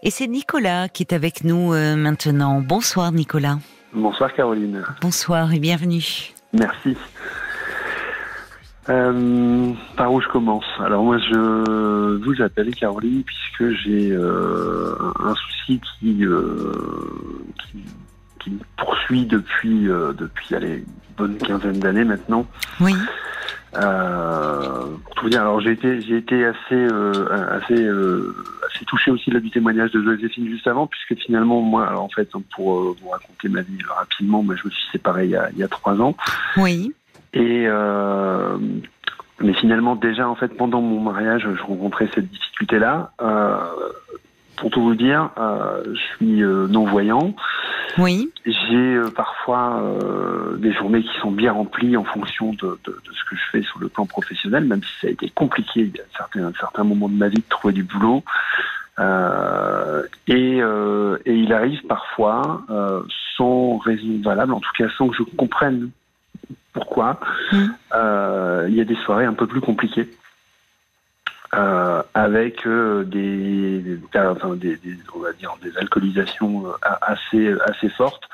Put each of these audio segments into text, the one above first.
Et c'est Nicolas qui est avec nous euh, maintenant. Bonsoir Nicolas. Bonsoir Caroline. Bonsoir et bienvenue. Merci. Euh, par où je commence Alors moi je vous appelle Caroline puisque j'ai euh, un souci qui, qui, qui, poursuit depuis depuis allez, une bonne quinzaine d'années maintenant. Oui. Euh, pour tout vous dire, alors j'ai été, j'ai été assez, euh, assez, euh, assez touché aussi là, du témoignage de Joséphine juste avant, puisque finalement moi, alors, en fait, pour euh, vous raconter ma vie rapidement, moi je me suis séparé il y a, il y a trois ans. Oui. Et euh, mais finalement déjà en fait pendant mon mariage, je rencontrais cette difficulté-là. Euh, pour tout vous dire, euh, je suis euh, non-voyant. Oui. J'ai euh, parfois euh, des journées qui sont bien remplies en fonction de, de, de, ce que je fais sur le plan professionnel, même si ça a été compliqué à certains, certains moments de ma vie de trouver du boulot. Euh, et, et, il arrive parfois, sans raison valable, en tout cas sans que je comprenne pourquoi, mmh. il y a des soirées un peu plus compliquées euh, avec euh, des, des, enfin, des, des, on va dire des alcoolisations euh, assez assez fortes.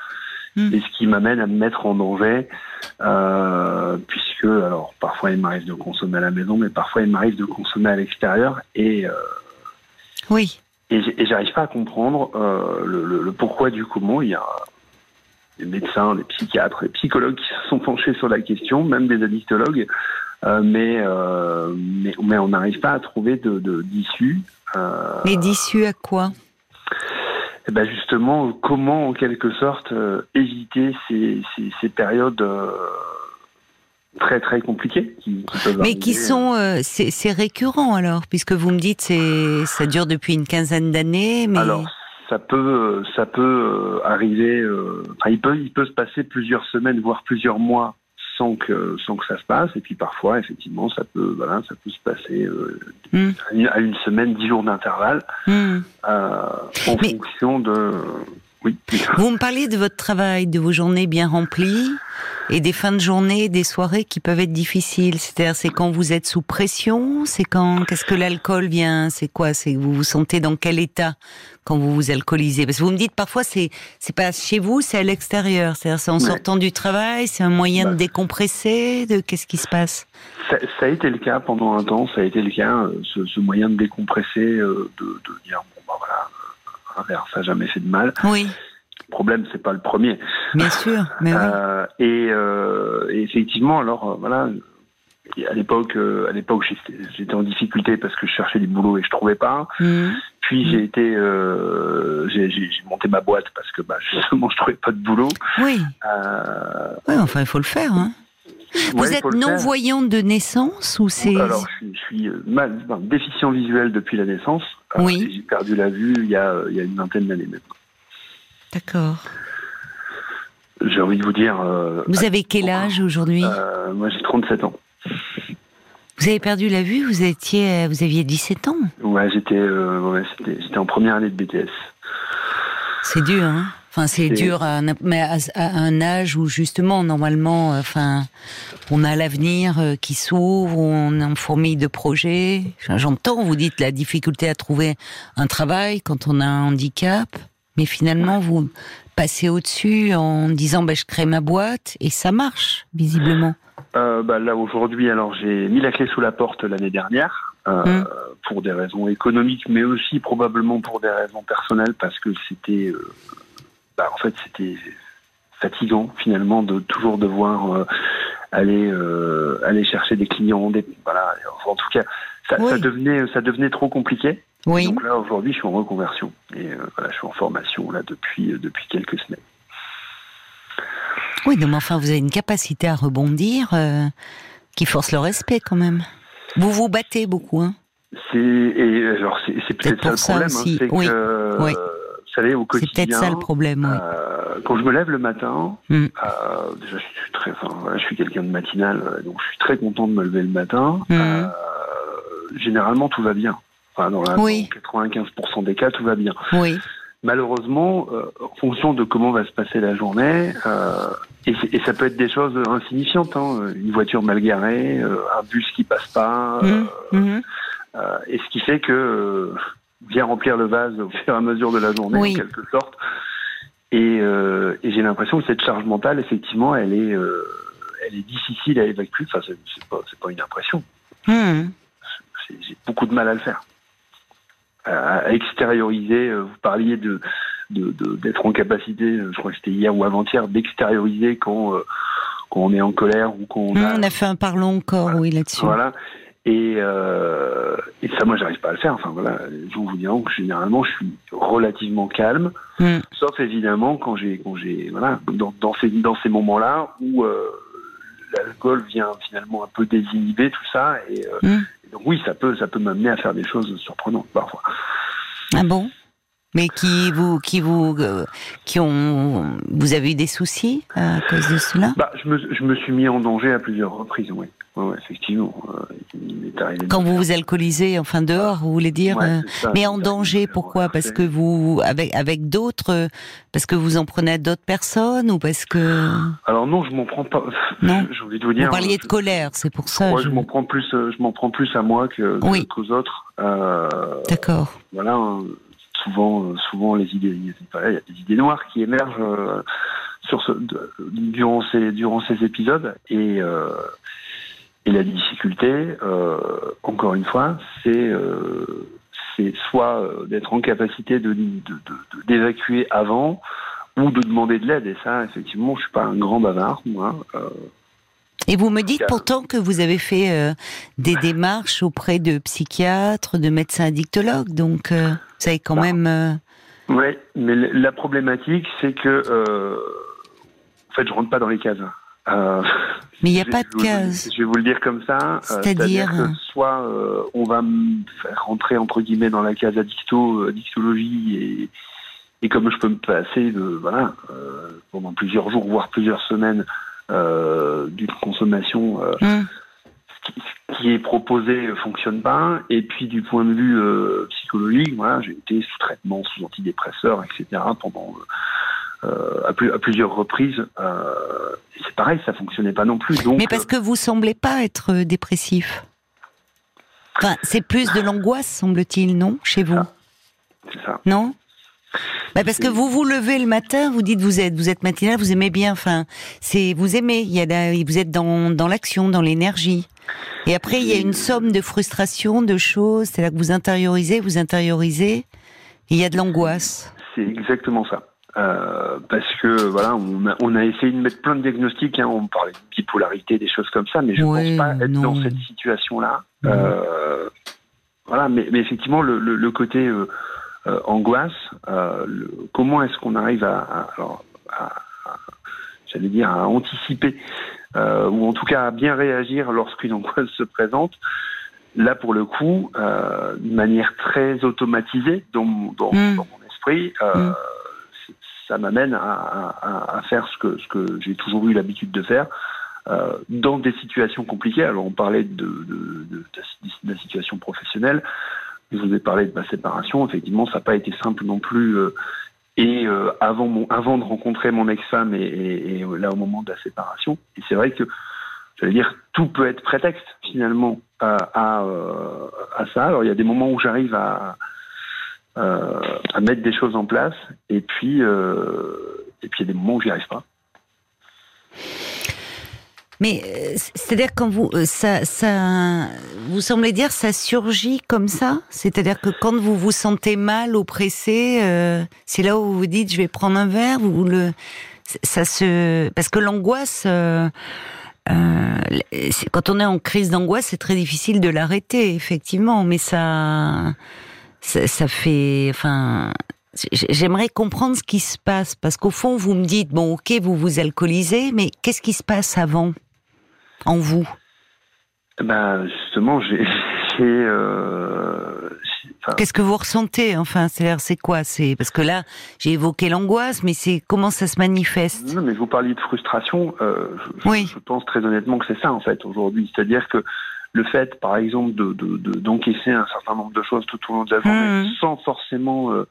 Mm. et ce qui m'amène à me mettre en danger euh, puisque alors parfois il m'arrive de consommer à la maison mais parfois il m'arrive de consommer à l'extérieur et oui. et, j'arrive pas à comprendre le, le, le, pourquoi du comment. Il y a des médecins, des psychiatres, des psychologues qui se sont penchés sur la question, même des addictologues, euh, mais, euh, mais, mais on n'arrive pas à trouver de d'issue. Euh, mais d'issue à quoi? Eh ben justement, comment en quelque sorte éviter ces, ces, ces périodes très très compliquées qui, peuvent Mais qui sont c'est récurrent alors puisque vous me dites c'est ça dure depuis une quinzaine d'années mais alors ça peut ça peut arriver enfin, il peut il peut se passer plusieurs semaines voire plusieurs mois sans que sans que ça se passe et puis parfois effectivement ça peut voilà ça peut se passer euh, mm. à une semaine dix jours d'intervalle mm. euh, en Mais fonction de oui vous me parliez de votre travail de vos journées bien remplies et des fins de journée des soirées qui peuvent être difficiles c'est-à-dire c'est quand vous êtes sous pression c'est quand qu'est-ce que l'alcool vient c'est quoi c'est vous vous sentez dans quel état quand vous vous alcoolisez? Parce que vous me dites parfois c'est c'est pas chez vous, c'est à l'extérieur. C'est-à-dire c'est en sortant du travail, c'est un moyen de bah. décompresser. De qu'est-ce qui se passe? Ça, ça, a été le cas pendant un temps. Ça a été le cas, euh, ce, ce moyen de décompresser, euh, de, de, dire bon bah voilà, verre ça n'a jamais fait de mal. Oui. Le problème, c'est pas le premier. Bien sûr, mais euh, et, euh, et, effectivement, alors euh, voilà, à l'époque, à l'époque, j'étais en difficulté parce que je cherchais du boulot et je trouvais pas. Mmh. Puis j'ai été, euh, j'ai monté ma boîte parce que bah, justement je trouvais pas de boulot. Oui. Oui, enfin il faut le faire. Hein. Vous êtes non-voyant de naissance ou c'est Alors je suis, je suis mal, déficient visuel depuis la naissance. Euh, oui. J'ai perdu la vue il y a, il y a une vingtaine d'années maintenant. D'accord. J'ai envie de vous dire. Euh, vous avez quel âge aujourd'hui Moi j'ai 37 ans. Vous avez perdu la vue, vous étiez, vous aviez 17 ans? Ouais, j'étais, euh, ouais, j'étais en première année de BTS. C'est dur, hein? Enfin, c'est dur, à un, mais à, un âge où justement, normalement, euh, enfin, on a l'avenir euh, qui s'ouvre, on est en fourmille de projets. J'entends, vous dites la difficulté à trouver un travail quand on a un handicap, mais finalement, vous passez au-dessus en disant, bah, je crée ma boîte et ça marche visiblement euh, bah, Là, aujourd'hui, alors j'ai mis la clé sous la porte l'année dernière. Euh, mmh. pour des raisons économiques, mais aussi probablement pour des raisons personnelles, parce que c'était, euh, bah, en fait, c'était fatigant finalement de toujours devoir euh, aller euh, aller chercher des clients, des, voilà. En tout cas, ça, oui. ça, devenait ça devenait trop compliqué. Oui. Donc là, aujourd'hui, je suis en reconversion et euh, voilà, je suis en formation là depuis depuis quelques semaines. Oui, mais enfin, vous avez une capacité à rebondir qui force le respect quand même. Vous vous battez beaucoup, hein C'est et alors c'est peut-être ça le problème, hein, oui. que oui. vous savez au quotidien. C'est peut-être ça le problème. Oui. Euh, quand je me lève le matin, mm. euh, déjà je suis très, enfin voilà, je suis quelqu'un de matinal, donc je suis très content de me lever le matin. Mm. généralement tout va bien. Enfin, dans, la, oui. dans 95% des cas, tout va bien. Oui malheureusement, euh, en fonction de comment va se passer la journée, euh, et, et, ça peut être des choses insignifiantes, hein, une voiture mal garée, euh, un bus qui passe pas, mmh, mmh. et ce qui fait que bien remplir le vase au fur et à mesure de la journée, en quelque sorte. Et, euh, et j'ai l'impression que cette charge mentale, effectivement, elle est, euh, elle est difficile à évacuer. Enfin, c'est pas, pas une impression. Hmm. J'ai beaucoup de mal à le faire. À extérioriser. Euh, vous parliez de d'être en capacité, je crois que c'était hier ou avant-hier, d'extérioriser quand, quand on est en colère ou quand on hmm, a... On a fait un parlons encore, oui, là-dessus. Voilà. Et, euh, et ça, moi, j'arrive pas à le faire. Enfin voilà, je vous diront que généralement, je suis relativement calme, mm. sauf évidemment quand j'ai, quand j'ai, voilà, dans, dans ces dans ces moments-là où euh, l'alcool vient finalement un peu désinhiber tout ça. Et, euh, mm. donc oui, ça peut, ça peut m'amener à faire des choses surprenantes parfois. Ah bon? Mais qui vous, qui vous, euh, qui ont, vous avez eu des soucis à cause de cela? Bah, je me, je me suis mis en danger à plusieurs reprises, oui. Oui, effectivement. Euh, Quand vous vous alcoolisez, enfin dehors, vous voulez dire euh, Mais en danger, pourquoi Parce que vous, avec avec d'autres, parce que vous en prenez à d'autres personnes ou parce que Alors non, je m'en prends pas. Non. Envie de vous dire. Vous parliez de colère, c'est pour ça. je, m'en prends plus, je m'en prends plus à moi que qu'aux autres. D'accord. Voilà. Hein souvent, euh, souvent les idées, il y a des idées noires qui émergent euh, sur ce, durant ces durant ces épisodes et euh, et la difficulté, encore une fois, c'est c'est soit d'être en capacité de d'évacuer avant ou de demander de l'aide. Et ça, effectivement, je suis pas un grand bavard, moi. Et vous me dites pourtant que vous avez fait euh, des démarches auprès de psychiatres, de médecins addictologues, donc euh, vous avez quand bah. même. Euh, oui, mais la problématique, c'est que, en fait, je rentre pas dans les cases. Mais il n'y a pas de cases. Je vais vous le dire comme ça. C'est-à-dire soit on va me faire rentrer entre guillemets dans la case addicto, addictologie et, et comme je peux me passer de voilà pendant plusieurs jours voire plusieurs semaines euh, d'une consommation euh, mm. ce qui, est proposé fonctionne pas. Et puis du point de vue euh, psychologique, voilà, j'ai été sous traitement, sous antidépresseurs, etc. pendant à, plusieurs reprises. et c'est pareil, ça fonctionnait pas non plus. Donc, Mais parce que vous semblez pas être dépressif. Enfin, c'est plus de l'angoisse, semble-t-il, non, chez vous? C'est ça. Non? Bah parce que vous vous levez le matin, vous dites vous êtes vous êtes matinal, vous aimez bien. Enfin, c'est vous aimez. Il y a vous êtes dans dans l'action, dans l'énergie. Et après, il y a une somme de frustration, de choses. C'est là que vous intériorisez, vous intériorisez. Il y a de l'angoisse. C'est exactement ça. Euh, parce que voilà, on a, on a, essayé de mettre plein de diagnostics. Hein, on parlait de bipolarité, des choses comme ça, mais je ne pense pas être dans cette situation-là. Euh, voilà, mais, mais, effectivement, le, le, le côté euh, euh, angoisse. Euh, comment est-ce qu'on arrive à, j'allais dire, à anticiper euh, ou en tout cas à bien réagir lorsqu'une angoisse se présente? Là, pour le coup, de manière très automatisée dans, dans, hmm. mon esprit, hmm. Ça m'amène à, faire ce que, j'ai toujours eu l'habitude de faire, dans des situations compliquées. Alors on parlait de, de, de, de la situation professionnelle, je vous ai parlé de ma séparation. Effectivement, ça n'a pas été simple non plus. Euh, et euh, avant, de rencontrer mon ex-femme et, là au moment de la séparation. Et c'est vrai que, j'allais dire, tout peut être prétexte finalement à, euh, ça. Alors il y a des moments où j'arrive à mettre des choses en place, et puis, et puis il y a des moments où j'y arrive pas. Mais euh, c'est-à-dire quand vous euh, ça ça vous semblez dire ça surgit comme ça, c'est-à-dire que quand vous vous sentez mal, oppressé, euh, c'est là où vous vous dites je vais prendre un verre, vous le ça se parce que l'angoisse euh, quand on est en crise d'angoisse, c'est très difficile de l'arrêter effectivement, mais ça, ça ça fait enfin J'aimerais comprendre ce qui se passe parce qu'au fond, vous me dites bon, ok, vous vous alcoolisez, mais qu'est-ce qui se passe avant en vous? Ben, Justement, j'ai. Euh, Qu'est-ce que vous ressentez Enfin, c'est quoi? C'est parce que là, j'ai évoqué l'angoisse, mais c'est comment ça se manifeste? Non, mais vous parliez de frustration. Euh, je, oui. je pense très honnêtement que c'est ça en fait aujourd'hui. C'est-à-dire que le fait, par exemple, de, d'encaisser un certain nombre de choses tout au long de la journée, mmh. sans forcément euh,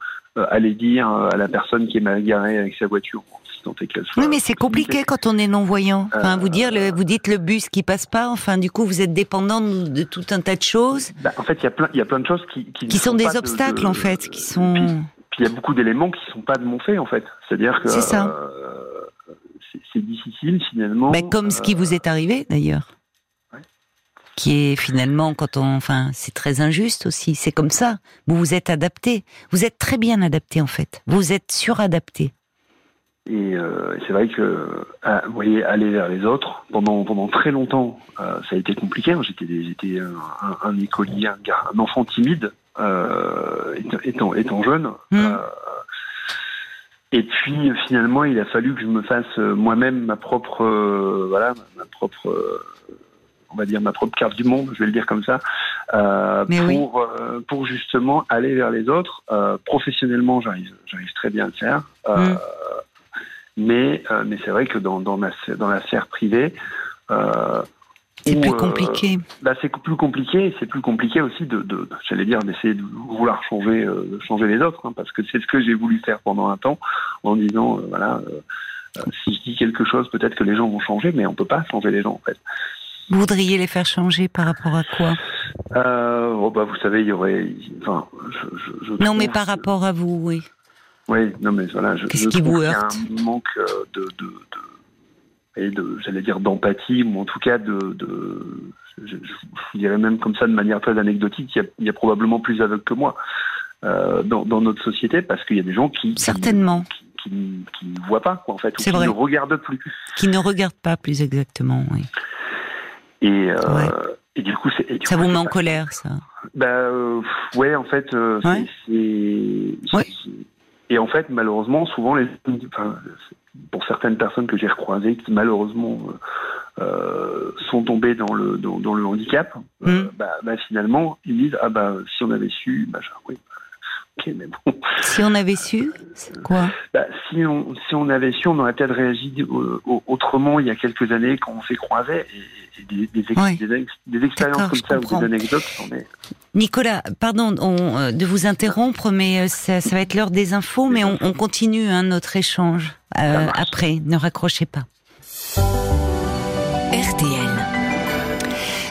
aller dire à la personne qui est mal garée avec sa voiture, soit. Oui, mais c'est compliqué quand on est non-voyant. Enfin, vous, dire, Euh, le, vous dites le bus qui passe pas, enfin, du coup, vous êtes dépendant de, de tout un tas de choses Bah, en fait, il y a plein, il y a plein de choses qui qui, ne qui sont des de- obstacles, de- en fait, qui Puis, sont... puis il y a beaucoup d'éléments qui sont pas de mon fait, en fait. C'est-à-dire que C'est ça. euh, c'est- difficile finalement. Bah, comme ce qui euh, vous est arrivé, d'ailleurs. Qui est finalement, quand on, enfin, c'est très injuste aussi. C'est comme ça. Vous vous êtes adapté. Vous êtes très bien adapté, en fait. Vous êtes suradapté. Et euh, c'est vrai que, ah, vous voyez, aller vers les autres, pendant, pendant très longtemps, euh, ça a été compliqué. hein. J'étais, j'étais un, un- un écolier, un, gars, un enfant timide, euh, étant- étant, jeune. Mm. Euh, et puis, finalement, il a fallu que je me fasse euh, moi-même ma propre, euh, voilà, ma propre, euh, on va dire ma propre carte du monde, je vais le dire comme ça, euh, oui. pour, euh, pour justement aller vers les autres. Euh, professionnellement, j'arrive, j'arrive très bien à le faire. Mm. Mais, mais c'est vrai que dans, dans, ma, dans la sphère privée, C'est plus compliqué. bah, c'est plus compliqué. C'est plus compliqué aussi de, de j'allais dire, d'essayer de vouloir changer, changer les autres, hein, parce que c'est ce que j'ai voulu faire pendant un temps, en disant, voilà, si je dis quelque chose, peut-être que les gens vont changer, mais on peut pas changer les gens en fait. Vous voudriez les faire changer par rapport à quoi? Euh, bon, bah, vous savez, il y aurait, enfin, je, je, je Non, mais par que- rapport à vous, oui. Oui, non, mais voilà, je, Qu'est-ce qui vous qu'il y a heurte? un manque euh, de, de, de, de j'allais dire d'empathie ou en tout cas de, de je, dirais même comme ça de manière très anecdotique, il y a, il y a probablement plus aveugles que moi euh, dans, dans notre société parce qu'il y a des gens qui Certainement. qui, qui, qui ne voient pas quoi en fait ou qui vrai. ne regardent plus Qui ne regardent pas plus exactement, oui. Et euh, Ouais. et du coup c'est Ça coup, vous met en colère, ça? Bah euh, ouais, en fait, euh, c'est- Ouais. c'est. Ouais. c'est- Et en fait, malheureusement, souvent, les, enfin, pour certaines personnes que j'ai recroisées, qui malheureusement euh, sont tombées dans le dans, dans le handicap, euh, Mm. bah, bah, finalement, ils disent ah bah si on avait su, bah oui. Ok, mais bon. Si on avait su, quoi? Bah, si on si on avait su, on aurait peut-être réagi euh, au- autrement il y a quelques années quand on s'est croisés et, des, des, ex- Ouais. des, ex- des expériences comme ça ou comprends. des anecdotes. Nicolas, pardon on, euh, de vous interrompre, mais euh, ça, ça va être l'heure des infos, mais on, on continue hein, notre échange euh, après. Ne raccrochez pas.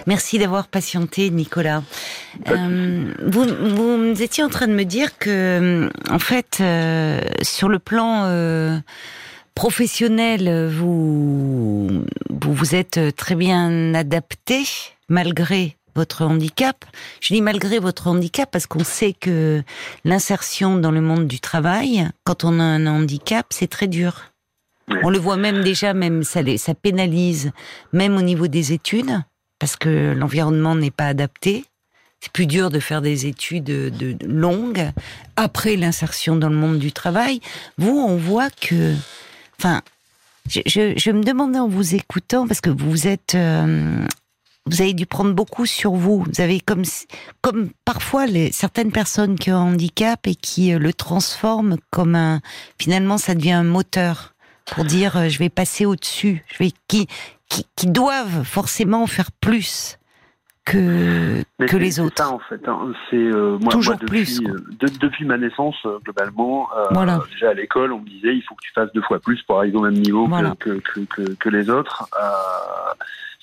Merci d'avoir patienté, Nicolas. Euh, vous, vous étiez en train de me dire que, en fait, euh, sur le plan euh, professionnel, vous, vous vous êtes très bien adapté malgré votre handicap. Je dis malgré votre handicap parce qu'on sait que l'insertion dans le monde du travail, quand on a un handicap, c'est très dur. On le voit même déjà, même ça, les- ça pénalise, même au niveau des études, parce que l'environnement n'est pas adapté. C'est plus dur de faire des études de, de longues après l'insertion dans le monde du travail. Vous, on voit que, enfin, je, me demandais en vous écoutant parce que vous êtes, euh, vous avez dû prendre beaucoup sur vous. Vous avez comme, comme parfois certaines personnes qui ont un handicap et qui euh, le transforment comme un, finalement, ça devient un moteur pour dire euh, je vais passer au-dessus, je vais qui, qui qui doivent forcément faire plus que Mais que c'est- les autres. ça, en fait, hein. c'est euh, moi, Toujours moi, depuis, plus, euh, de- depuis ma naissance euh, globalement. euh, Voilà. Déjà à l'école, on me disait il faut que tu fasses deux fois plus pour arriver au même niveau que- Voilà. que, que, que, que les autres. Euh,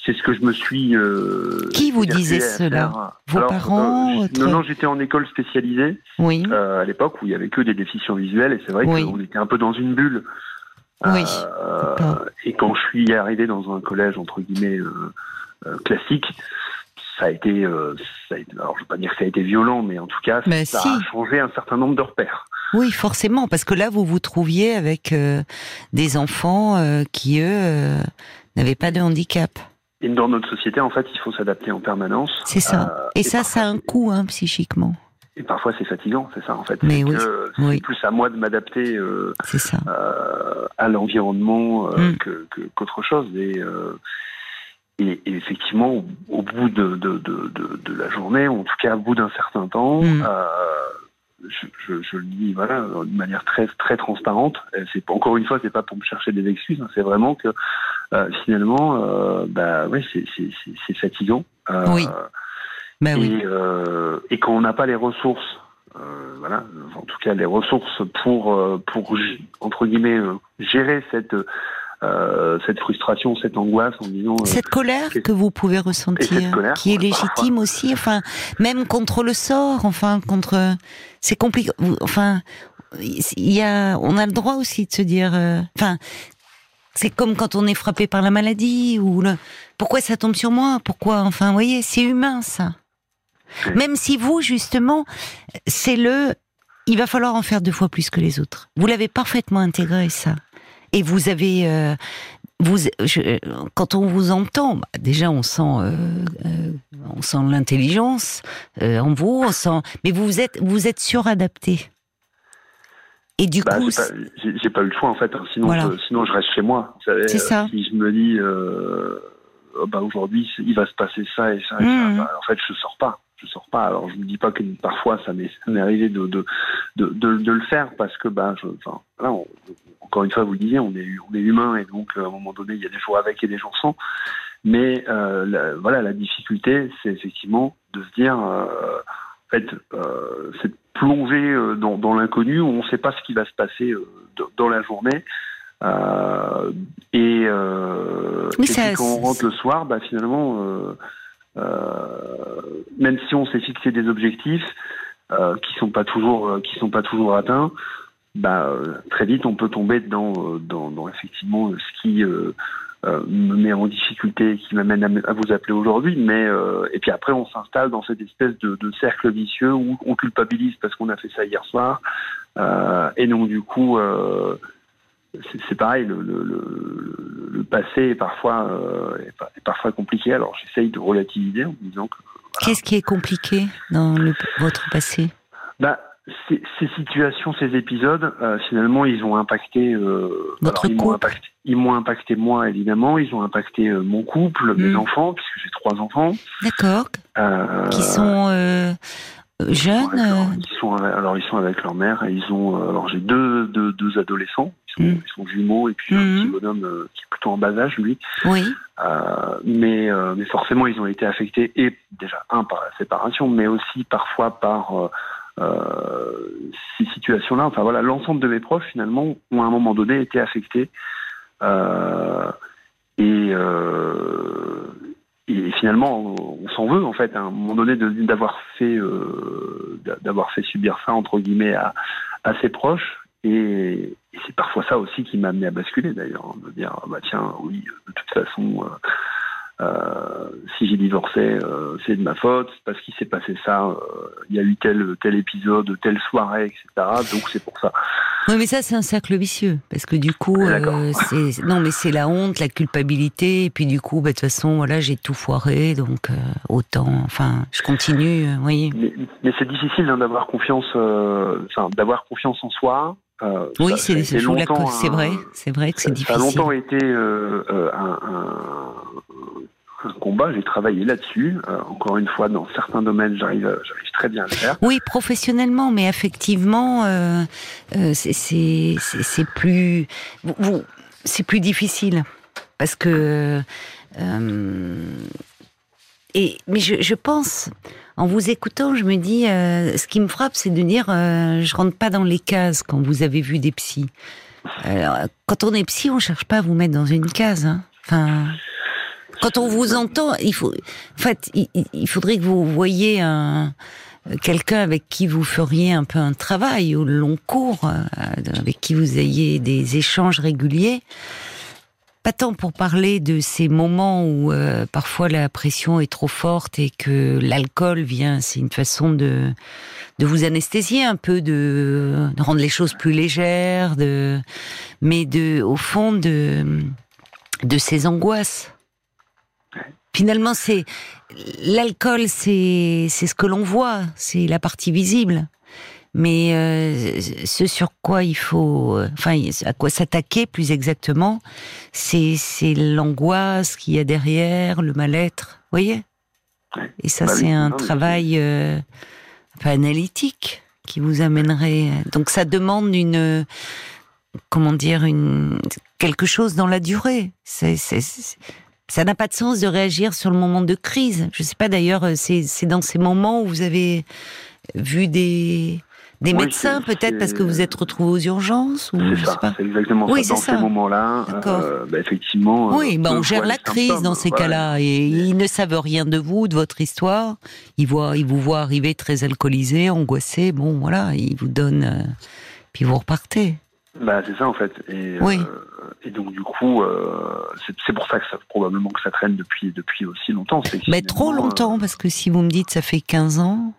c'est ce que je me suis. Qui vous disait cela? Vos parents, votre- Non, non, j'étais en école spécialisée Oui. à l'époque où il y avait que des déficients visuels et c'est vrai Oui. qu'on était un peu dans une bulle. Oui. Euh, et quand je suis arrivé dans un collège entre guillemets euh, euh, classique, ça a été, euh, ça a été, alors je veux pas dire que ça a été violent, mais en tout cas, Mais ça si. a changé un certain nombre de repères. Oui, forcément, parce que là, vous vous trouviez avec euh, des enfants euh, qui, eux, euh, n'avaient pas de handicap. Et dans notre société, en fait, il faut s'adapter en permanence. C'est ça. Et ça, parfois, ça a un coût, hein, psychiquement. Et parfois, c'est fatigant, c'est ça, en fait. Mais C'est oui, C'est oui. plus à moi de m'adapter euh, euh, à l'environnement euh, Mm. que- que- qu'autre chose. Et, euh, et, et effectivement, au, au bout de, de, de, de, la journée, ou en tout cas au bout d'un certain temps, Mm. euh, je, je, je le dis voilà, de manière très, très transparente. C'est pas- encore une fois, c'est pas pour me chercher des excuses. hein, c'est vraiment que euh, finalement, euh, bah ouais, c'est fatigant. Euh, Oui. Ben oui. et, euh, et quand on n'a pas les ressources voilà, en tout cas les ressources pour pour entre guillemets gérer cette cette frustration, cette angoisse en disant cette colère que vous pouvez ressentir, qui est légitime aussi, enfin même contre le sort, enfin contre c'est compliqué, enfin il y a on a le droit aussi de se dire, enfin c'est comme quand on est frappé par la maladie ou le... pourquoi ça tombe sur moi? Pourquoi? Enfin, vous voyez, c'est humain ça. Même si vous, justement, c'est le. Il va falloir en faire deux fois plus que les autres. Vous l'avez parfaitement intégré ça. Et vous avez. Euh, vous, quand on vous entend, bah, déjà on sent, euh, euh, on sent l'intelligence en vous, on sent, mais vous êtes, vous êtes suradapté. Et du bah, coup, j'ai pas, eu le choix en fait. Hein. Sinon, je, sinon je reste chez moi. C'est ça. Si je me dis, oh, bah aujourd'hui il va se passer ça et ça, mmh. bah, en fait je sors pas. Je sors pas. Alors je me dis pas que parfois ça m'est arrivé de de, de de, le faire parce que je, enfin, là, encore une fois vous le disiez, on est on est humain et donc à un moment donné il y a des jours avec et des jours sans. Mais euh, voilà, la difficulté, c'est effectivement de se dire, euh, en fait, euh, c'est plonger euh, dans, dans l'inconnu où on ne sait pas ce qui va se passer euh, dans la journée. Euh, et, euh, quand on rentre le soir, bah, finalement, même si on s'est fixé des objectifs qui sont pas toujours qui sont pas toujours atteints, bah, très vite on peut tomber dans, dans, dans effectivement ce qui euh, me met en difficulté, qui m'amène à, vous appeler aujourd'hui. Mais euh, et puis après, on s'installe dans cette espèce de, de, cercle vicieux où on culpabilise parce qu'on a fait ça hier soir. Euh, et donc du coup, euh, c'est pareil. Le, le, le, passé est parfois est, parfois compliqué. Alors j'essaye de relativiser en me disant que. Qu'est-ce qui est compliqué dans votre passé? Bah, ces, ces, situations, ces épisodes, euh, finalement, ils ont impacté. Euh, Votre ils m'ont impacté, ils m'ont impacté moi évidemment. Ils ont impacté euh, mon couple, mes hmm. enfants, puisque j'ai trois enfants. D'accord. Euh, qui sont euh, jeunes. Ils sont, alors ils sont avec leur mère. Et ils ont. alors j'ai deux, deux, deux adolescents. Ils sont, hmm. ils sont, jumeaux et puis un hmm. petit bonhomme qui est plutôt en bas âge, lui. Oui. mais mais forcément, ils ont été affectés et déjà un par la séparation, mais aussi parfois par euh, ces situations-là, enfin voilà, l'ensemble de mes proches finalement ont à un moment donné été affectés euh, et, euh, et finalement on s'en veut en fait à un moment donné d'avoir fait d'avoir fait subir ça entre guillemets à, à ses proches et, c'est parfois ça aussi qui m'a amené à basculer d'ailleurs, de dire bah tiens oui de toute façon euh, si j'ai divorcé, euh, c'est de ma faute, parce qu'il s'est passé ça, euh, il y a eu tel, tel épisode, telle soirée, etc. Donc c'est pour ça. Oui, mais ça c'est un cercle vicieux, parce que du coup, c'est non, mais c'est la honte, la culpabilité, et puis du coup, bah, de toute façon, voilà, j'ai tout foiré, donc autant, enfin, je continue, oui. Mais, c'est difficile hein, d'avoir confiance, d'avoir confiance en soi. Oui, c'est vrai, c'est vrai que c'est difficile. Ça a longtemps été un, un combat, j'ai travaillé là-dessus. Euh, encore une fois, dans certains domaines, j'arrive, j'arrive très bien à le faire. Oui, professionnellement, mais effectivement, euh, euh c'est plus, c'est plus difficile parce que. Euh, et mais je, je, pense, en vous écoutant, je me dis, ce qui me frappe, c'est de dire, je rentre pas dans les cases quand vous avez vu des psys. quand on est psy, on cherche pas à vous mettre dans une case. Hein. Enfin. Quand on vous entend, il faut, en fait, il, faudrait que vous voyiez un quelqu'un avec qui vous feriez un peu un travail au long cours, euh, avec qui vous ayez des échanges réguliers. Pas tant pour parler de ces moments où euh, parfois la pression est trop forte et que l'alcool vient, c'est une façon de de vous anesthésier un peu, de, de rendre les choses plus légères, de mais de au fond de de ces angoisses Finalement, c'est l'alcool, c'est c'est ce que l'on voit, c'est la partie visible. Mais euh, ce sur quoi il faut, enfin, à quoi s'attaquer plus exactement, c'est c'est l'angoisse qu'il y a derrière, le mal-être, voyez? Et ça, bah c'est un travail euh, analytique qui vous amènerait. Donc, ça demande une, comment dire, une quelque chose dans la durée. C'est ça n'a pas de sens de réagir sur le moment de crise. Je sais pas d'ailleurs, euh, c'est dans ces moments où vous avez vu des des médecins peut-être parce que vous êtes retrouvé aux urgences ou C'est ça, c'est exactement oui, ça. Dans ça. ces moments-là, euh, bah, effectivement. Oui, bah, on gère la crise dans ces cas-là et ils ne savent rien de vous, de votre histoire. Ils voient, ils vous voient arriver très alcoolisé, angoissé. Bon, voilà, ils vous donnent, euh, puis vous repartez. Bah, c'est ça en fait. Et, oui. Euh, et donc du coup, euh, c'est pour ça que ça probablement que ça traîne depuis depuis aussi longtemps. Mais trop longtemps parce que si vous me dites ça fait 15 ans.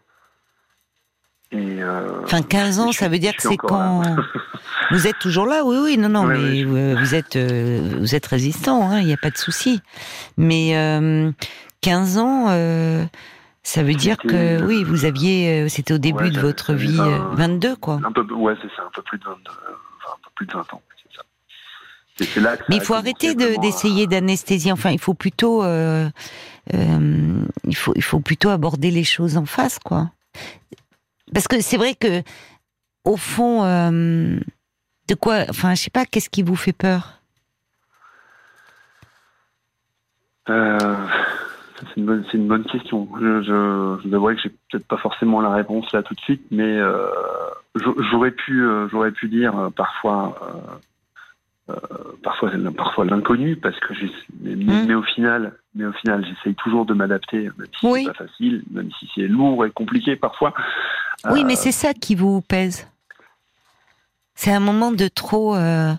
Et euh, enfin, 15 ans, ça veut dire que c'est quand vous êtes toujours là. Oui, oui, non, non, mais vous êtes euh, vous êtes résistant. hein, Il n'y a pas de souci. Mais euh, 15 ans, euh, ça veut dire que oui, vous aviez, c'était au début Ouais, de votre vie, vingt- euh, 22 quoi. un peu, ouais, c'est ça, un peu plus de 22, euh, enfin, un peu plus de 20 ans. ça. Mais il faut arrêter de- d'essayer d'anesthésier. Enfin, il faut plutôt, il faut, il faut plutôt aborder les choses en face, quoi. Parce que c'est vrai que, au fond, euh, de quoi, enfin, je sais pas, qu'est-ce qui vous fait peur? Euh, c'est une bonne, question. Je, je, je vous avouerai que j'ai peut-être pas forcément la réponse là tout de suite, mais euh, j'aurais pu, j'aurais pu dire parfois, euh, parfois, parfois l'inconnu, parce que j'ai, mais, mais au final, mais au final, j'essaye toujours de m'adapter, même si Oui. c'est pas facile, même si c'est lourd et compliqué parfois. Oui, Euh, mais c'est ça qui vous pèse. C'est un moment de trop, euh,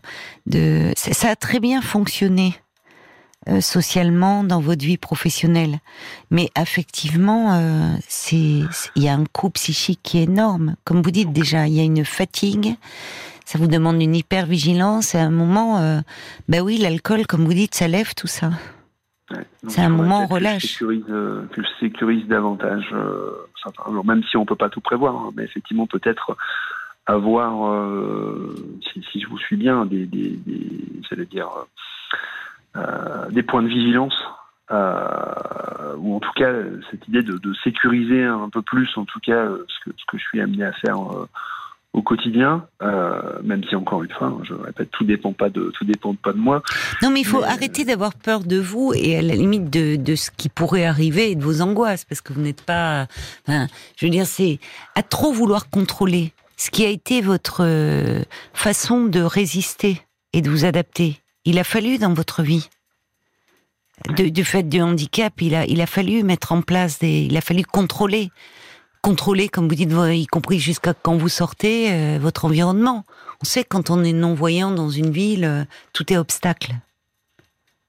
de, ça a très bien fonctionné. socialement dans votre vie professionnelle, mais affectivement, c'est il y a un coup psychique qui est énorme. Comme vous dites déjà, il y a une fatigue, ça vous demande une hypervigilance. Et à un moment, euh, ben oui, l'alcool, comme vous dites, ça lève tout ça. Ouais. C'est un moment peut-être que je relâche. sécurise, euh, que je sécurise davantage. euh, alors, même si on peut pas tout prévoir, hein, mais effectivement peut-être avoir, euh, si, si je vous suis bien, des, des, des dire, euh, des points de vigilance. euh, ou en tout cas cette idée de, de sécuriser un peu plus en tout cas euh, ce que, ce que je suis amené à faire euh, au quotidien euh, même si encore une fois hein, je répète tout dépend pas de tout dépend pas de moi Non, mais il faut Mais- arrêter d'avoir peur de vous et à la limite de, de ce qui pourrait arriver et de vos angoisses, parce que vous n'êtes pas. Enfin, je veux dire, c'est à trop vouloir contrôler ce qui a été votre euh, façon de résister et de vous adapter. Il a fallu dans votre vie. De- du fait du handicap, il a, il a fallu mettre en place des, il a fallu contrôler, contrôler, comme vous dites, y compris jusqu'à quand vous sortez, euh, votre environnement. On sait que quand on est non-voyant dans une ville, euh, tout est obstacle.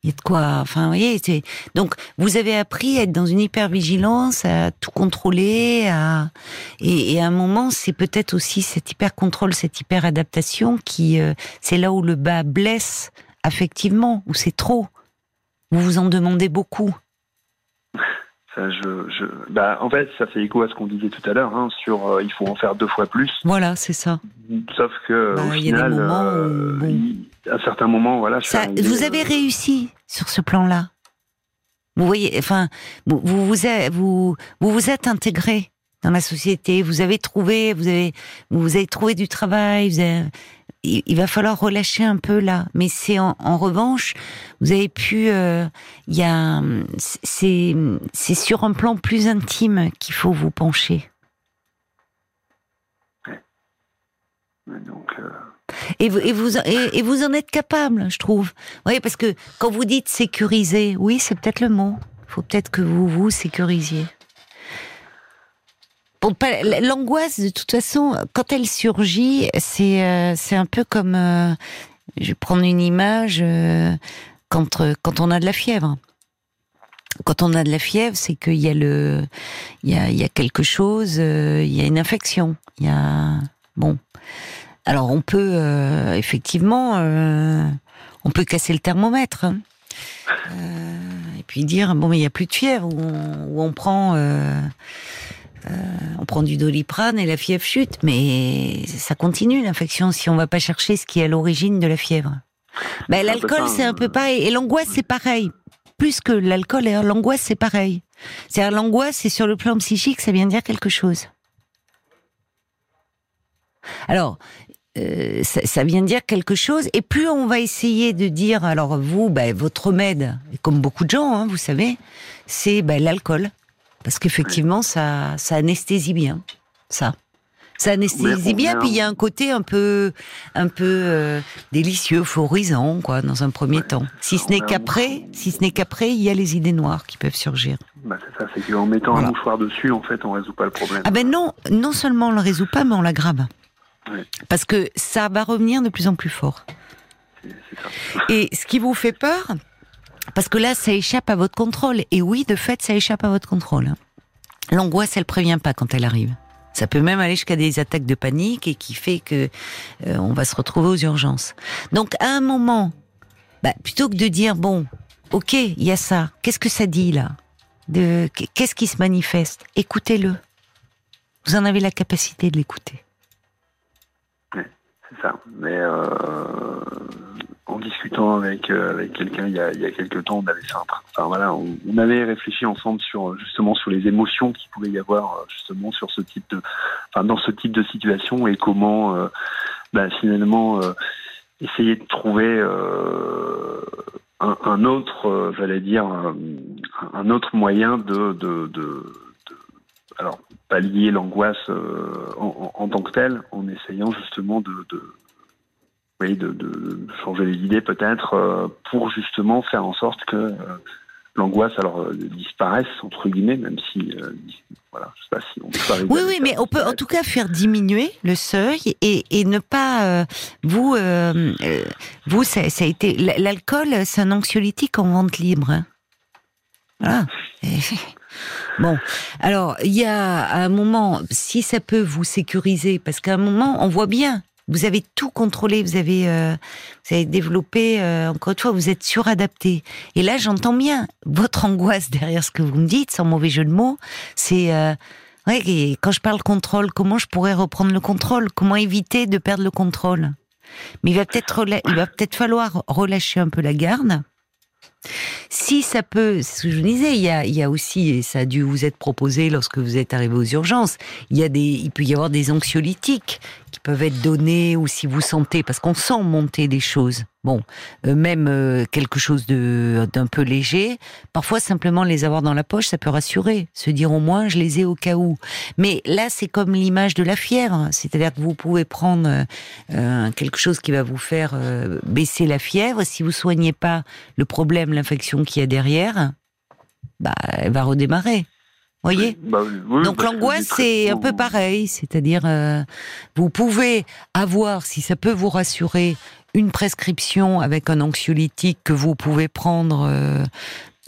Il y a de quoi, enfin, vous voyez, c'est, donc, vous avez appris à être dans une hypervigilance, à tout contrôler, à, et, et à un moment, c'est peut-être aussi cet hyper-contrôle, cette hyper-adaptation qui, euh, c'est là où le bas blesse, affectivement, où c'est trop. Vous vous en demandez beaucoup. Ça, je, je, bah, en fait, ça fait écho à ce qu'on disait tout à l'heure hein, sur euh, il faut en faire deux fois plus. Voilà, c'est ça. Sauf que Bah, au il y a des final, moments où, euh, il- à certains moments, voilà, je suis Ça, arrivé, vous avez euh, réussi sur ce plan-là. Vous voyez, enfin, vous vous vous êtes, vous, vous vous êtes intégré dans la société. Vous avez trouvé, vous avez, vous avez trouvé du travail. Vous avez- il, va falloir relâcher un peu là. Mais c'est en, en revanche, vous avez pu, euh, il y a, c'est, c'est sur un plan plus intime qu'il faut vous pencher. ouais, donc, euh, Et vous, et vous, et, et vous en êtes capable, je trouve. Oui, parce que quand vous dites sécuriser, oui, c'est peut-être le mot. Il faut peut-être que vous vous sécurisiez. L'angoisse, de toute façon, quand elle surgit, c'est euh, c'est un peu comme. euh, je vais prendre une image euh, quand, quand on a de la fièvre. Quand on a de la fièvre, c'est qu'il y a le, il y a, il y a quelque chose, il y a une infection, il y a bon. Alors on peut effectivement, on peut casser le thermomètre hein. Et puis dire bon mais il y a plus de fièvre ou on, prend, euh, on prend du doliprane et la fièvre chute, mais ça continue l'infection si on va pas chercher ce qui est à l'origine de la fièvre. Ben, un peu l'alcool c'est un peu pareil et l'angoisse c'est pareil. Plus que l'alcool, l'angoisse c'est pareil. C'est-à-dire l'angoisse, c'est sur le plan psychique, ça vient dire quelque chose. Alors, euh, ça, ça vient dire quelque chose. Et plus on va essayer de dire, alors vous, ben, votre remède, comme beaucoup de gens, hein, vous savez, c'est ben, l'alcool. Parce qu'effectivement, ça, ça anesthésie bien. ça. Ça anesthésie bien, puis il y a un côté un peu, un peu euh, délicieux, euphorisant, quoi, dans un premier temps. Si ce n'est qu'après, si ce n'est qu'après, il y a les idées noires qui peuvent surgir. Bah c'est ça, c'est qu'en mettant un mouchoir dessus, en fait, on résout pas le problème. Ah ben non, non seulement on le résout pas, mais on l'aggrave. Parce que ça va revenir de plus en plus fort. Ça. Et ce qui vous fait peur, parce que là, ça échappe à votre contrôle. Et oui, de fait, ça échappe à votre contrôle. L'angoisse, elle prévient pas quand elle arrive. Ça peut même aller jusqu'à des attaques de panique et qui fait que euh, on va se retrouver aux urgences. Donc à un moment, bah, plutôt que de dire bon, ok, il y a ça, qu'est-ce que ça dit là? Qu'est-ce qui se manifeste? Écoutez-le. Vous en avez la capacité de l'écouter. c'est ça. Mais euh, en discutant avec euh, avec quelqu'un il y a il y a quelques temps, on avait fait enfin voilà, on, avait réfléchi ensemble sur justement sur les émotions qu'il pouvait y avoir euh, justement sur ce type de enfin dans ce type de situation et comment euh, bah, finalement essayer de trouver un, un, autre j'allais dire un, autre moyen de, de, de, alors pallier l'angoisse en, en, tant que telle en essayant justement de, de oui, de, de, changer les idées peut-être euh, pour justement faire en sorte que euh, l'angoisse alors euh, disparaisse entre guillemets, même si voilà, je sais pas si on peut Oui, oui, mais on peut en tout cas faire diminuer le seuil et, et ne pas vous vous ça, ça, a été l'alcool, c'est un anxiolytique en vente libre. Hein. Voilà. Bon, alors il y a un moment, si ça peut vous sécuriser, parce qu'à un moment, on voit bien vous avez tout contrôlé, vous avez, euh, vous avez développé, euh, encore une fois, vous êtes suradapté. Et là, j'entends bien votre angoisse derrière ce que vous me dites, sans mauvais jeu de mots. C'est, euh, quand je parle contrôle, comment je pourrais reprendre le contrôle? Comment éviter de perdre le contrôle? Mais il va peut-être, il va peut-être falloir relâcher un peu la garde si ça peut, ce que je disais, il y a, aussi, et ça a dû vous être proposé lorsque vous êtes arrivé aux urgences, il y a des, il peut y avoir des anxiolytiques qui peuvent être donnés ou si vous sentez, parce qu'on sent monter des choses. Bon, euh, même euh, quelque chose d'un peu léger. Parfois, simplement les avoir dans la poche, ça peut rassurer. Se dire au moins, je les ai au cas où. Mais là, c'est comme l'image de la fièvre. C'est-à-dire que vous pouvez prendre euh, quelque chose qui va vous faire baisser la fièvre. Si vous soignez pas le problème, l'infection qu'il y a derrière, bah, elle va redémarrer voyez bah Donc l'angoisse, c'est un peu pareil. C'est-à-dire, vous pouvez avoir, si ça peut vous rassurer, une prescription avec un anxiolytique que vous pouvez prendre euh,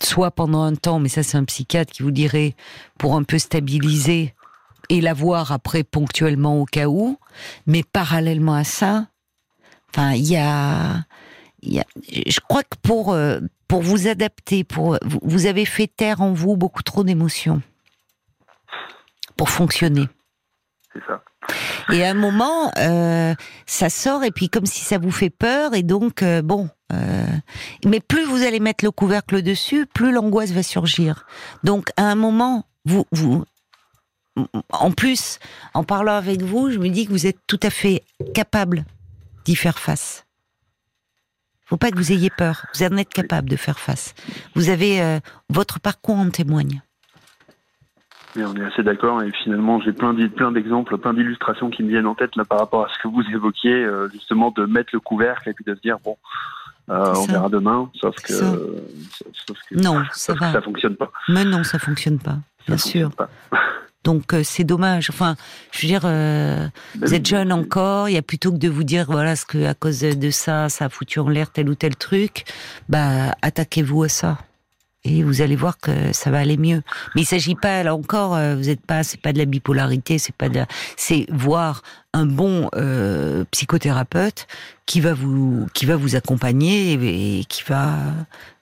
soit pendant un temps, mais ça c'est un psychiatre qui vous dirait pour un peu stabiliser et l'avoir après ponctuellement au cas où. Mais parallèlement à ça, enfin il y a, y a, je crois que pour euh, pour vous adapter, pour vous avez fait taire en vous beaucoup trop d'émotions pour fonctionner. C'est ça. Et à un moment, euh, ça sort et puis comme si ça vous fait peur et donc euh, bon. Euh, mais plus vous allez mettre le couvercle dessus, plus l'angoisse va surgir. Donc à un moment, vous, vous, en plus, en parlant avec vous, je me dis que vous êtes tout à fait capable d'y faire face. Faut pas que vous ayez peur. Vous en êtes capable de faire face. Vous avez votre parcours en témoigne on est assez d'accord et finalement j'ai plein d'exemples, plein d'illustrations qui me viennent en tête là par rapport à ce que vous évoquiez, euh, justement de mettre le couvercle et puis de se dire bon, euh, on verra demain, sauf que, sauf que non, ça, va. ça fonctionne pas. Mais non, ça fonctionne pas, bien sûr. Donc euh, c'est dommage. Enfin, je veux dire, ben vous êtes jeune encore. Il y a plutôt que de vous dire voilà ce que à cause de ça, ça a foutu en l'air tel ou tel truc. Bah attaquez-vous à ça et vous allez voir que ça va aller mieux. Mais il s'agit pas là encore, euh, vous n'êtes pas, c'est pas de la bipolarité, c'est pas de, c'est voir un bon euh, psychothérapeute qui va vous qui va vous accompagner et, et qui va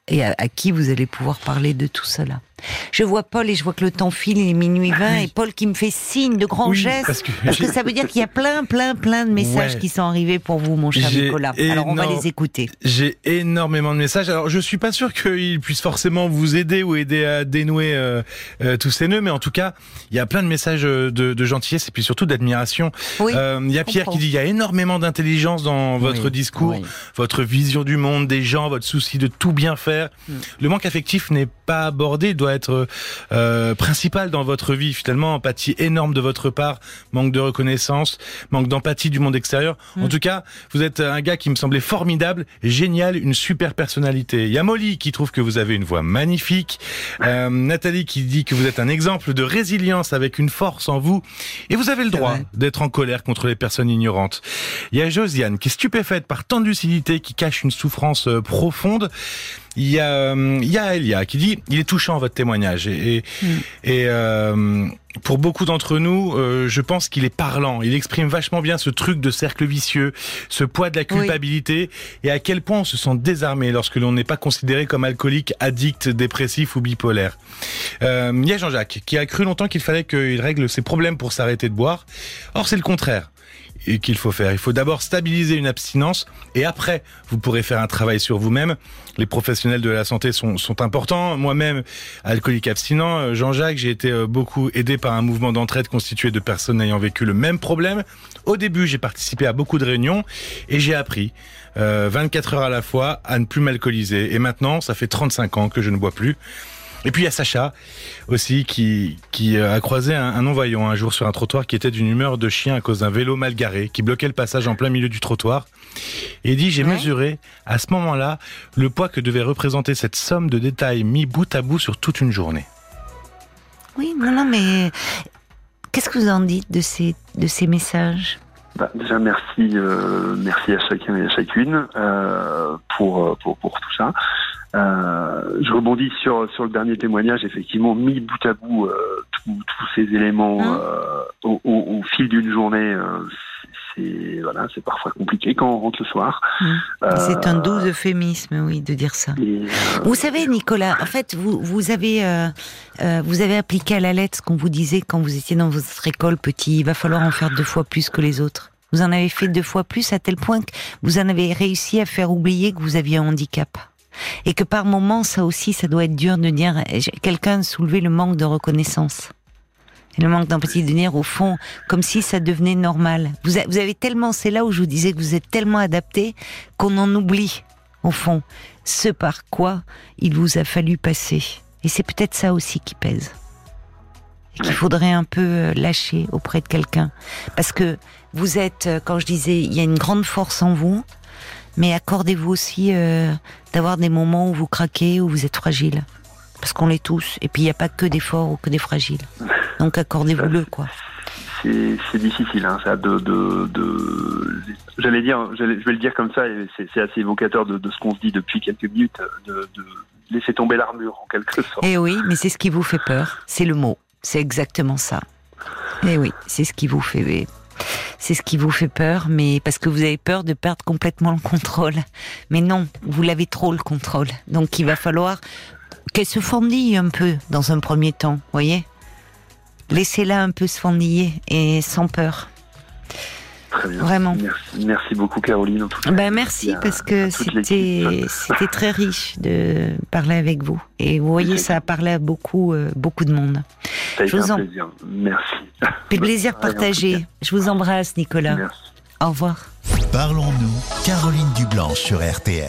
et à, qui vous allez pouvoir parler de tout cela. Je vois Paul et je vois que le temps file, il est minuit 20 et Paul qui me fait signe de grands gestes parce que, ça veut dire qu'il y a plein, plein, plein de messages qui sont arrivés pour vous, mon cher Nicolas. Alors on va les écouter. J'ai énormément de messages. Alors je suis pas sûr qu'ils puissent forcément vous aider ou aider à dénouer euh, euh, tous ces nœuds, mais en tout cas, il y a plein de messages de, de gentillesse et puis surtout d'admiration. Euh, il y a Pierre qui dit il y a énormément d'intelligence dans votre discours, votre vision du monde, des gens, votre souci de tout bien faire Mm. Le manque affectif n'est pas abordé, doit être euh, principal dans votre vie. Finalement, empathie énorme de votre part, manque de reconnaissance, manque d'empathie du monde extérieur. En mm. tout cas, vous êtes un gars qui me semblait formidable, génial, une super personnalité. Il y a Molly qui trouve que vous avez une voix magnifique. Euh, Nathalie qui dit que vous êtes un exemple de résilience avec une force en vous. Et vous avez le droit d'être en colère contre les personnes ignorantes. Il y a Josiane qui est stupéfaite par tant de lucidité qui cache une souffrance euh, profonde. Il y a, euh, il y a Elia qui dit, il est touchant votre témoignage et, et, mm. euh, pour beaucoup d'entre nous, je pense qu'il est parlant. Il exprime vachement bien ce truc de cercle vicieux, ce poids de la culpabilité et à quel point on se sent désarmé lorsque l'on n'est pas considéré comme alcoolique, addict, dépressif ou bipolaire. il y a Jean-Jacques qui a cru longtemps qu'il fallait qu'il règle ses problèmes pour s'arrêter de boire. Or, c'est le contraire qu'il faut faire. Il faut d'abord stabiliser une abstinence et après, vous pourrez faire un travail sur vous-même. Les professionnels de la santé sont, sont importants. Moi-même, alcoolique abstinent, euh, Jean-Jacques, j'ai été euh, beaucoup aidé par un mouvement d'entraide constitué de personnes ayant vécu le même problème. Au début, j'ai participé à beaucoup de réunions et j'ai appris euh, 24 heures à la fois à ne plus m'alcooliser. Et maintenant, ça fait 35 ans que je ne bois plus. Et puis il y a Sacha aussi qui, qui euh, a croisé un, non-voyant un jour sur un trottoir qui était d'une humeur de chien à cause d'un vélo mal garé qui bloquait le passage en plein milieu du trottoir. Et il dit j'ai mesuré à ce moment-là le poids que devait représenter cette somme de détails mis bout à bout sur toute une journée. Oui, non, non, mais qu'est-ce que vous en dites de ces, de ces messages? Bah, déjà merci, euh, merci à chacun et à chacune euh, pour, pour, pour tout ça. Euh, je rebondis sur sur le dernier témoignage. Effectivement, mis bout à bout euh, tous ces éléments hein euh, au, au, fil d'une journée, c'est voilà, c'est parfois compliqué quand on rentre le soir. Hein c'est un doux euphémisme, oui, de dire ça. vous savez, Nicolas, en fait, vous vous avez vous avez appliqué à la lettre ce qu'on vous disait quand vous étiez dans votre école petit. Il va falloir en faire deux fois plus que les autres. Vous en avez fait deux fois plus à tel point que vous en avez réussi à faire oublier que vous aviez un handicap. Et que par moments, ça aussi, ça doit être dur de dire, quelqu'un soulever le manque de reconnaissance. Le manque d'empathie de dire, au fond, comme si ça devenait normal. Vous, avez tellement, c'est là où je vous disais que vous êtes tellement adapté qu'on en oublie, au fond, ce par quoi il vous a fallu passer. Et c'est peut-être ça aussi qui pèse. Et qu'il faudrait un peu euh, lâcher auprès de quelqu'un. Parce que vous êtes, euh, quand je disais, il y a une grande force en vous, mais accordez-vous aussi euh, d'avoir des moments où vous craquez, où vous êtes fragile. Parce qu'on l'est tous. Et puis il n'y a pas que des forts ou que des fragiles. Donc accordez-vous-le, quoi. C'est difficile, hein, ça, de, de, de... j'allais dire, je vais le dire comme ça, et c'est assez évocateur de, de ce qu'on se dit depuis quelques minutes, de, de laisser tomber l'armure en quelque sorte. Eh oui, mais c'est ce qui vous fait peur, c'est le mot, c'est exactement ça. Eh oui, c'est ce qui vous fait c'est ce qui vous fait peur, mais parce que vous avez peur de perdre complètement le contrôle. Mais non, vous l'avez trop le contrôle. Donc il va falloir qu'elle se fondille un peu dans un premier temps, voyez? Laissez-la un peu se fondiller et sans peur. Très bien. Vraiment. Merci, beaucoup Caroline. En tout cas. Ben merci parce que c'était c'était très riche de parler avec vous. Et vous voyez, ça a parlé à beaucoup euh, beaucoup de monde. Ça Je vous en... plaisir. Merci. plaisir partagé. Je vous embrasse Nicolas. Merci. Au revoir. Parlons-nous, Caroline Dublanche sur RTL.